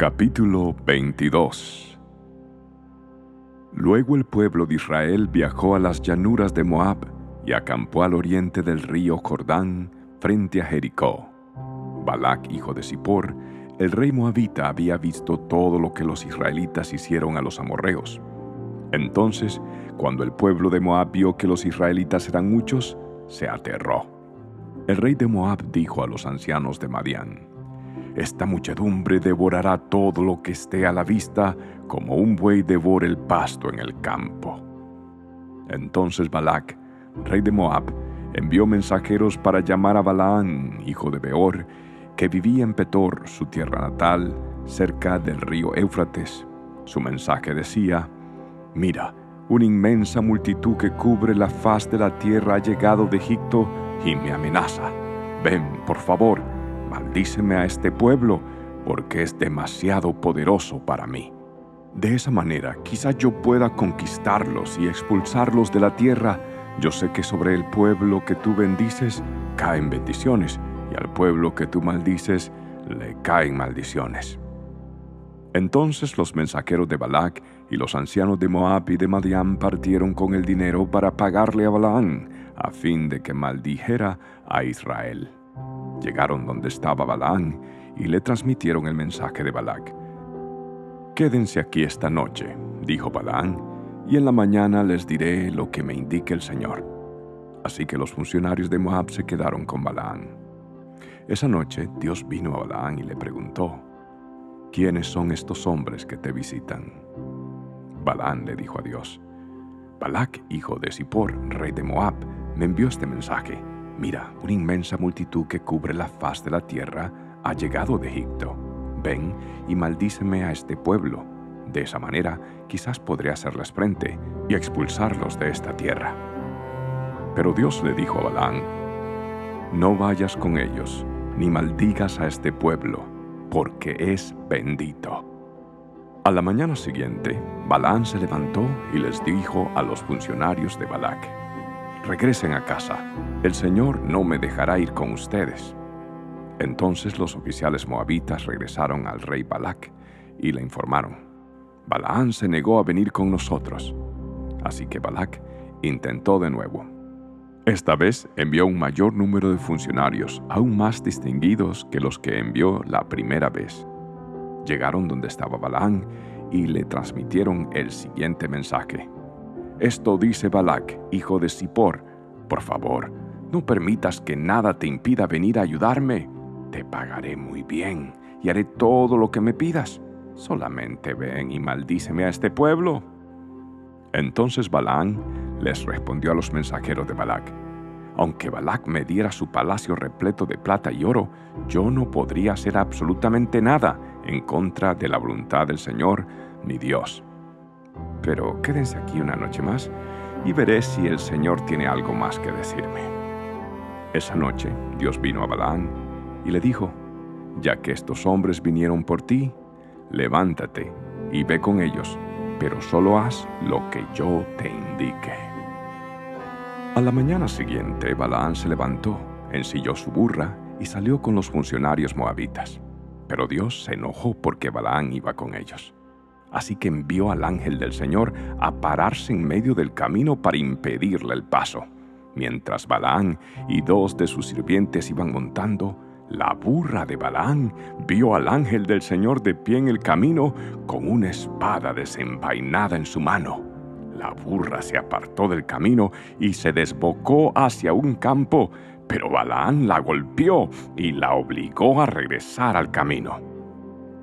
Capítulo 22 Luego el pueblo de Israel viajó a las llanuras de Moab y acampó al oriente del río Jordán frente a Jericó. Balac, hijo de Zippor, el rey moabita, había visto todo lo que los israelitas hicieron a los amorreos. Entonces, cuando el pueblo de Moab vio que los israelitas eran muchos, se aterró. El rey de Moab dijo a los ancianos de Madián, esta muchedumbre devorará todo lo que esté a la vista, como un buey devora el pasto en el campo. Entonces Balac, rey de Moab, envió mensajeros para llamar a Balaán, hijo de Beor, que vivía en Petor, su tierra natal, cerca del río Éufrates. Su mensaje decía, Mira, una inmensa multitud que cubre la faz de la tierra ha llegado de Egipto y me amenaza. Ven, por favor, maldíceme a este pueblo, porque es demasiado poderoso para mí. De esa manera, quizá yo pueda conquistarlos y expulsarlos de la tierra. Yo sé que sobre el pueblo que tú bendices caen bendiciones, y al pueblo que tú maldices le caen maldiciones. Entonces los mensajeros de Balac y los ancianos de Moab y de Madián partieron con el dinero para pagarle a Balaán, a fin de que maldijera a Israel. Llegaron donde estaba Balaán y le transmitieron el mensaje de Balac. Quédense aquí esta noche, dijo Balaán, y en la mañana les diré lo que me indique el Señor. Así que los funcionarios de Moab se quedaron con Balaán. Esa noche Dios vino a Balaán y le preguntó, ¿quiénes son estos hombres que te visitan? Balaán le dijo a Dios, Balac, hijo de Zippor, rey de Moab, me envió este mensaje Mira, una inmensa multitud que cubre la faz de la tierra ha llegado de Egipto. Ven y maldíceme a este pueblo. De esa manera quizás podré hacerles frente y expulsarlos de esta tierra. Pero Dios le dijo a Balaán, No vayas con ellos, ni maldigas a este pueblo, porque es bendito. A la mañana siguiente, Balaán se levantó y les dijo a los funcionarios de Balac, regresen a casa, el Señor no me dejará ir con ustedes. Entonces los oficiales moabitas regresaron al rey Balac y le informaron, Balaán se negó a venir con nosotros. Así que Balac intentó de nuevo. Esta vez envió un mayor número de funcionarios, aún más distinguidos que los que envió la primera vez. Llegaron donde estaba Balaán y le transmitieron el siguiente mensaje. Esto dice Balac, hijo de Zippor. Por favor, no permitas que nada te impida venir a ayudarme. Te pagaré muy bien y haré todo lo que me pidas. Solamente ven y maldíceme a este pueblo. Entonces Balaán les respondió a los mensajeros de Balac. Aunque Balac me diera su palacio repleto de plata y oro, yo no podría hacer absolutamente nada en contra de la voluntad del Señor, mi Dios pero quédense aquí una noche más y veré si el Señor tiene algo más que decirme. Esa noche Dios vino a Balaán y le dijo, ya que estos hombres vinieron por ti, levántate y ve con ellos, pero solo haz lo que yo te indique. A la mañana siguiente, Balaán se levantó, ensilló su burra y salió con los funcionarios moabitas. Pero Dios se enojó porque Balaán iba con ellos. Así que envió al ángel del Señor a pararse en medio del camino para impedirle el paso. Mientras Balaán y dos de sus sirvientes iban montando, la burra de Balaán vio al ángel del Señor de pie en el camino con una espada desenvainada en su mano. La burra se apartó del camino y se desbocó hacia un campo, pero Balaán la golpeó y la obligó a regresar al camino.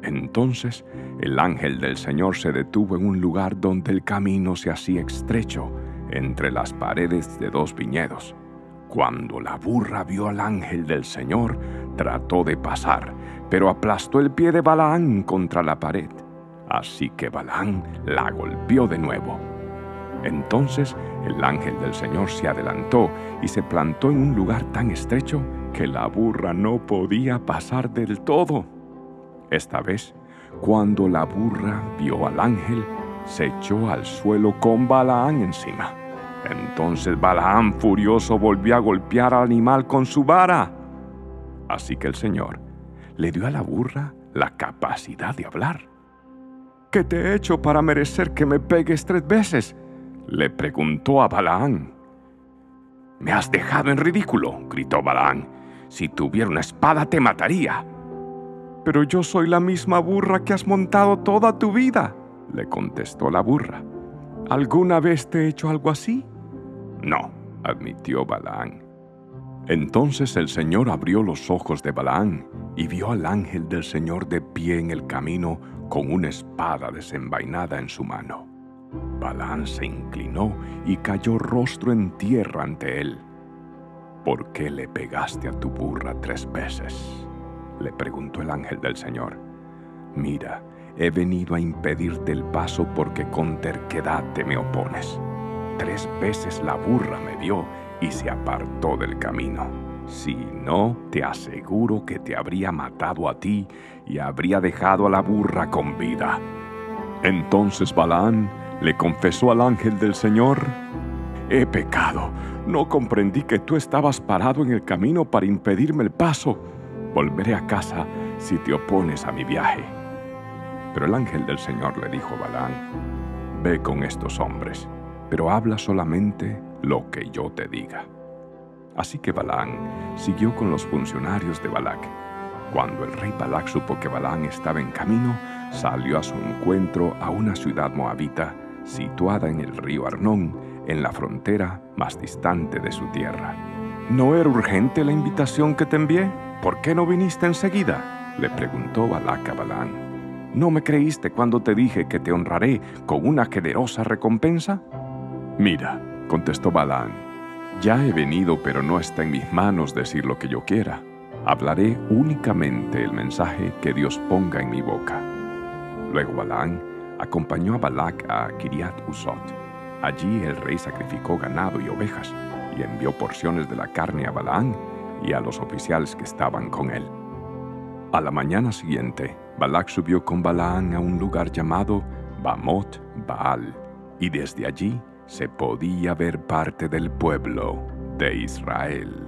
Entonces el ángel del Señor se detuvo en un lugar donde el camino se hacía estrecho entre las paredes de dos viñedos. Cuando la burra vio al ángel del Señor, trató de pasar, pero aplastó el pie de Balaán contra la pared. Así que Balaán la golpeó de nuevo. Entonces el ángel del Señor se adelantó y se plantó en un lugar tan estrecho que la burra no podía pasar del todo. Esta vez, cuando la burra vio al ángel, se echó al suelo con Balaán encima. Entonces Balaán furioso volvió a golpear al animal con su vara. Así que el Señor le dio a la burra la capacidad de hablar. ¿Qué te he hecho para merecer que me pegues tres veces? le preguntó a Balaán. Me has dejado en ridículo, gritó Balaán. Si tuviera una espada te mataría. Pero yo soy la misma burra que has montado toda tu vida, le contestó la burra. ¿Alguna vez te he hecho algo así? No, admitió Balaán. Entonces el Señor abrió los ojos de Balaán y vio al ángel del Señor de pie en el camino con una espada desenvainada en su mano. Balaán se inclinó y cayó rostro en tierra ante él. ¿Por qué le pegaste a tu burra tres veces? Le preguntó el ángel del Señor. Mira, he venido a impedirte el paso porque con terquedad te me opones. Tres veces la burra me vio y se apartó del camino. Si no, te aseguro que te habría matado a ti y habría dejado a la burra con vida. Entonces Balaán le confesó al ángel del Señor, He pecado, no comprendí que tú estabas parado en el camino para impedirme el paso. Volveré a casa si te opones a mi viaje. Pero el ángel del Señor le dijo a Balaán, Ve con estos hombres, pero habla solamente lo que yo te diga. Así que Balaán siguió con los funcionarios de Balac. Cuando el rey Balac supo que Balaán estaba en camino, salió a su encuentro a una ciudad moabita situada en el río Arnón, en la frontera más distante de su tierra. ¿No era urgente la invitación que te envié? ¿Por qué no viniste enseguida? le preguntó Balac a Balaán. ¿No me creíste cuando te dije que te honraré con una generosa recompensa? Mira, contestó Balaán, ya he venido, pero no está en mis manos decir lo que yo quiera. Hablaré únicamente el mensaje que Dios ponga en mi boca. Luego Balaán acompañó a Balac a Kiriat Usot. Allí el rey sacrificó ganado y ovejas y envió porciones de la carne a Balaán y a los oficiales que estaban con él. A la mañana siguiente, Balac subió con Balaán a un lugar llamado Bamot Baal, y desde allí se podía ver parte del pueblo de Israel.